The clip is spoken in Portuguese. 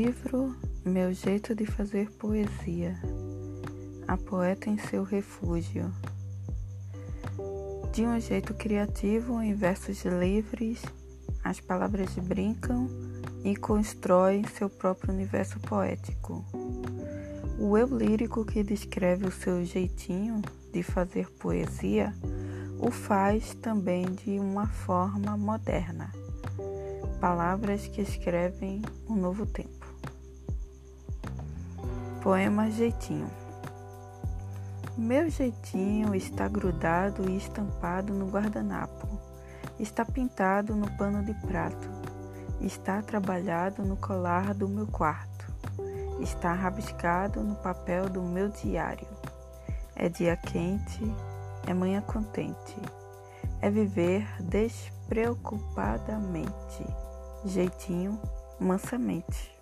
quadro Meu jeito de fazer poesia. A poeta em seu refúgio. De um jeito criativo, em versos livres, as palavras brincam e constroem seu próprio universo poético. O eu lírico que descreve o seu jeitinho de fazer poesia o faz também de uma forma moderna. Palavras que escrevem um novo tempo. Poema Jeitinho. Meu jeitinho está grudado e estampado no guardanapo. Está pintado no pano de prato. Está trabalhado no colar do meu quarto. Está rabiscado no papel do meu diário. É dia quente, é manhã contente. É viver despreocupadamente jeitinho mansamente.